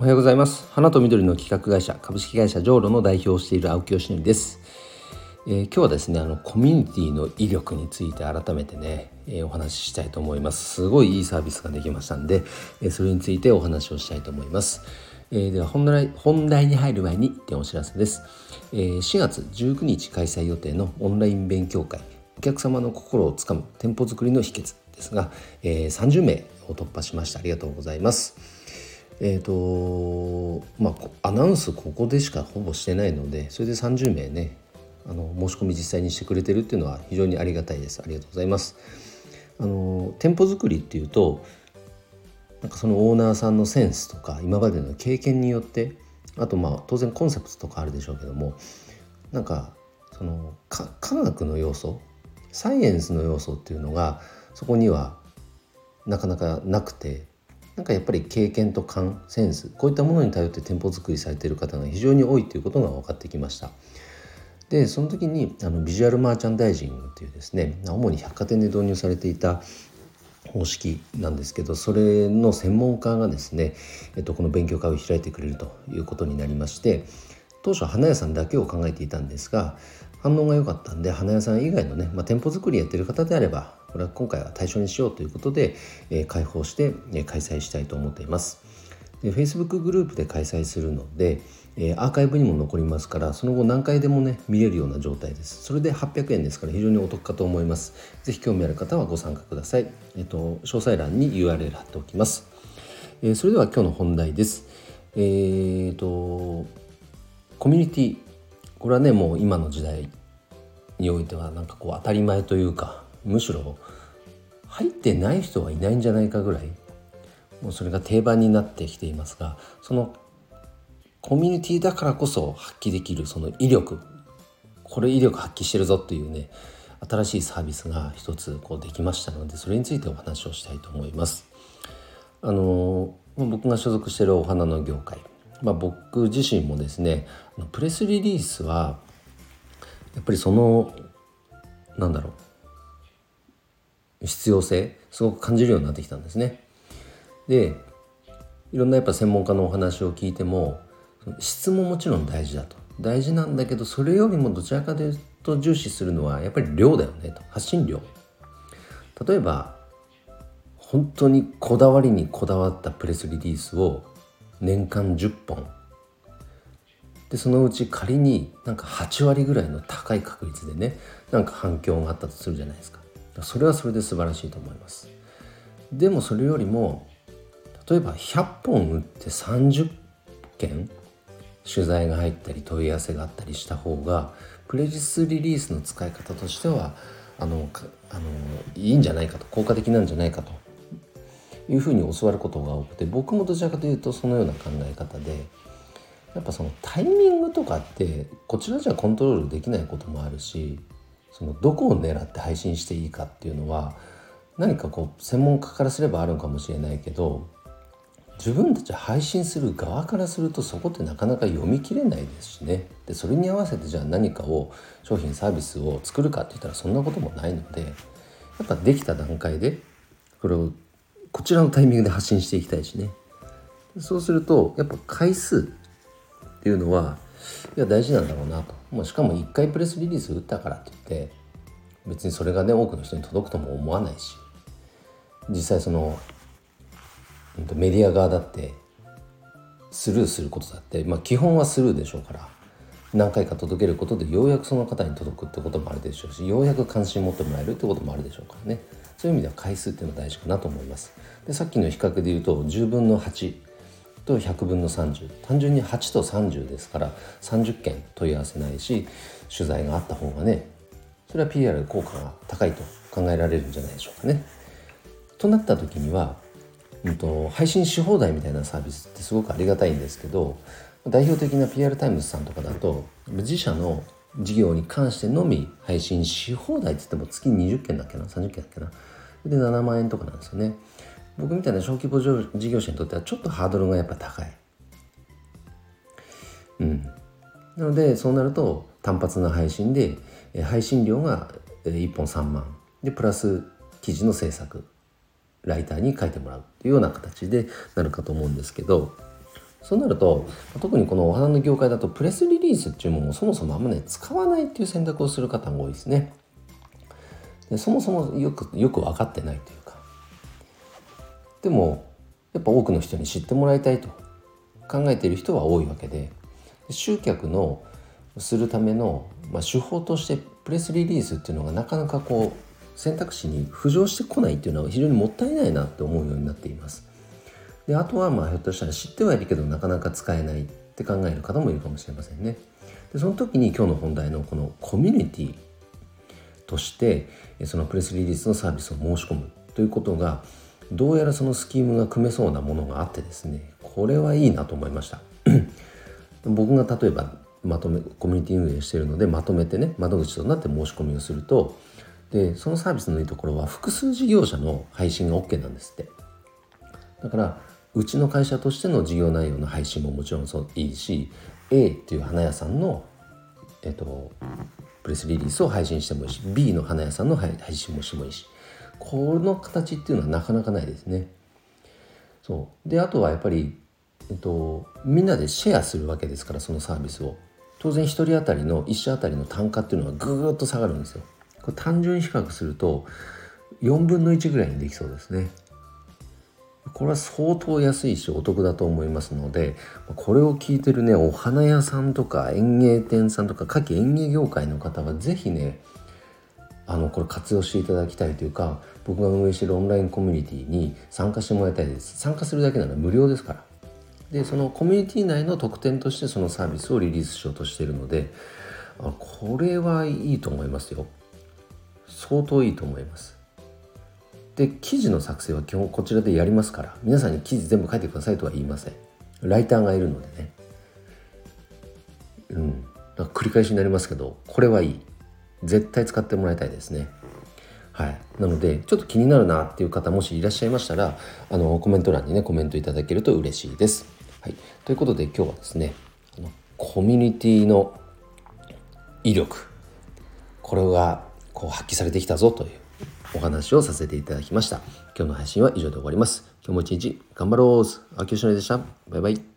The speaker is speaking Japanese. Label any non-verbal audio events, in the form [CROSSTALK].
おはようございます。花と緑の企画会社株式会社ジョーロの代表をしている青木よしのりです、えー、今日はですねあのコミュニティの威力について改めてね、えー、お話ししたいと思います。すごいいいサービスができましたんで、えー、それについてお話をしたいと思います。えー、では本題本題に入る前に1点お知らせです、えー、4月19日開催予定のオンライン勉強会お客様の心をつかむ店舗作りの秘訣ですが、えー、30名を突破しました。ありがとうございます。えーとまあ、アナウンスここでしかほぼしてないのでそれで30名ねあの申し込み実際にしてくれてるっていうのは非常にありがたいです。ありがとうございます。あの店舗作りっていうとなんかそのオーナーさんのセンスとか今までの経験によってあとまあ当然コンセプトとかあるでしょうけどもなんかその科学の要素サイエンスの要素っていうのがそこにはなかなかなくてなんかやっぱり経験と勘センスこういったものに頼って店舗作りされている方が非常に多いということが分かってきました。でその時にあのビジュアルマーチャンダイジングというですね主に百貨店で導入されていた方式なんですけどそれの専門家がですね、えっと、この勉強会を開いてくれるということになりまして当初花屋さんだけを考えていたんですが反応が良かったんで花屋さん以外のね、まあ、店舗作りやってる方であればこれは今回は対象にしようということで、えー、開放して、えー、開催したいと思っています。で Facebook グループで開催するので、えー、アーカイブにも残りますからその後何回でもね見れるような状態です。それで800円ですから非常にお得かと思います。是非興味ある方はご参加ください。えっ、と詳細欄に URL 貼っておきます、えー、それでは今日の本題です。えーとコミュニティこれはねもう今の時代においてはなんかこう当たり前というかむしろ入ってない人はいないんじゃないかぐらいもうそれが定番になってきていますがそのコミュニティだからこそ発揮できるその威力これ威力発揮してるぞっていうね新しいサービスが一つこうできましたのでそれについてお話をしたいと思います。あの僕が所属しているお花の業界、まあ、僕自身もですねプレスリリースはやっぱりそのなんだろう必要性すごく感じるようになってきたんですね。でいろんなやっぱ専門家のお話を聞いても質ももちろん大事だと。大事なんだけどそれよりもどちらかというと重視するのはやっぱり量だよねと。発信量。例えば本当にこだわりにこだわったプレスリリースを年間10本。でそのうち仮になんか8割ぐらいの高い確率でねなんか反響があったとするじゃないですか。それはそれで素晴らしいと思います。でもそれよりも例えば100本売って30件取材が入ったり問い合わせがあったりした方がプレジスリリースの使い方としてはあのあのいいんじゃないかと効果的なんじゃないかというふうに教わることが多くて僕もどちらかというとそのような考え方でやっぱそのタイミングとかってこちらじゃコントロールできないこともあるしそのどこを狙って配信していいかっていうのは何かこう専門家からすればあるのかもしれないけど自分たち配信する側からするとそこってなかなか読み切れないですしね。でそれに合わせてじゃあ何かを商品サービスを作るかって言ったらそんなこともないのでやっぱできた段階でこれをこちらのタイミングで発信していきたいしね。そうするとやっぱ回数っていうのはいや大事なんだろうなと。もうしかも1回プレスリリース打ったからって言って別にそれがね多くの人に届くとも思わないし実際そのメディア側だってスルーすることだって、まあ、基本はスルーでしょうから何回か届けることでようやくその方に届くってこともあるでしょうしようやく関心持ってもらえるってこともあるでしょうからね。そういう意味では回数っていうのは大事かなと思いますでさっきの比較で言うと10分の8と100分の30単純に8と30ですから30件問い合わせないし取材があった方がねそれは PR 効果が高いと考えられるんじゃないでしょうかね。となった時には、うんと、配信し放題みたいなサービスってすごくありがたいんですけど代表的な PR タイムズさんとかだと自社の事業に関してのみ配信し放題って言っても月20件だっけな30件だっけなで7万円とかなんですよね僕みたいな小規模事業者にとってはちょっとハードルがやっぱ高い。うん。なのでそうなると単発の配信で配信料が1本3万でプラス記事の制作ライターに書いてもらうっていうような形でなるかと思うんですけどそうなると特にこのお花の業界だとプレスリリースっていうものをそもそもあんまね使わないっていう選択をする方も多いですねでそもそもよくよく分かってないというかでもやっぱ多くの人に知ってもらいたいと考えている人は多いわけで集客のするための、まあ、手法としてプレスリリースっていうのがなかなかこう選択肢に浮上してこないっていうのは非常にもったいないなって思うようになっています。であとはまあひょっとしたら知ってはいるけどなかなか使えないって考える方もいるかもしれませんね。でその時に今日の本題のこのコミュニティとしてそのプレスリリースのサービスを申し込むということがどうやらそのスキームが組めそうなものがあってですねこれはいいなと思いました [CLEARS THROAT] 僕が例えばまとめコミュニティ運営しているのでまとめてね窓口となって申し込みをするとでそのサービスのいいところは複数事業者の配信が OK なんですってだからうちの会社としての事業内容の配信ももちろんそういいし A っていう花屋さんのえっとプレスリリースを配信してもいいし B の花屋さんの配信もしてもいいしこの形っていうのはなかなかないですね。そうであとはやっぱり、えっと、みんなでシェアするわけですからそのサービスを当然1人当たりの1社当たりの単価っていうのはぐーっと下がるんですよ。これ単純比較すると4分の1ぐらいにできそうですね。これは相当安いしお得だと思いますのでこれを聞いてるねお花屋さんとか園芸店さんとか夏季園芸業界の方は是非ねあのこれ活用していただきたいというか僕が運営してるオンラインコミュニティに参加してもらいたいです。参加するだけなら無料ですから。でそのコミュニティ内の特典としてそのサービスをリリースしようとしてるのでこれはいいと思いますよ。相当いいと思います。で記事の作成は基本こちらでやりますから皆さんに記事全部書いてくださいとは言いません。ライターがいるのでね。うん。繰り返しになりますけどこれはいい。絶対使ってもらいたいですね。はい、なのでちょっと気になるなっていう方もしいらっしゃいましたらあのコメント欄にねコメントいただけると嬉しいです。はい、ということで今日はですねあのコミュニティの威力。これがこう発揮されてきたぞというお話をさせていただきました。今日の配信は以上で終わります。今日も一日頑張ろう。あきよしのりでした。バイバイ。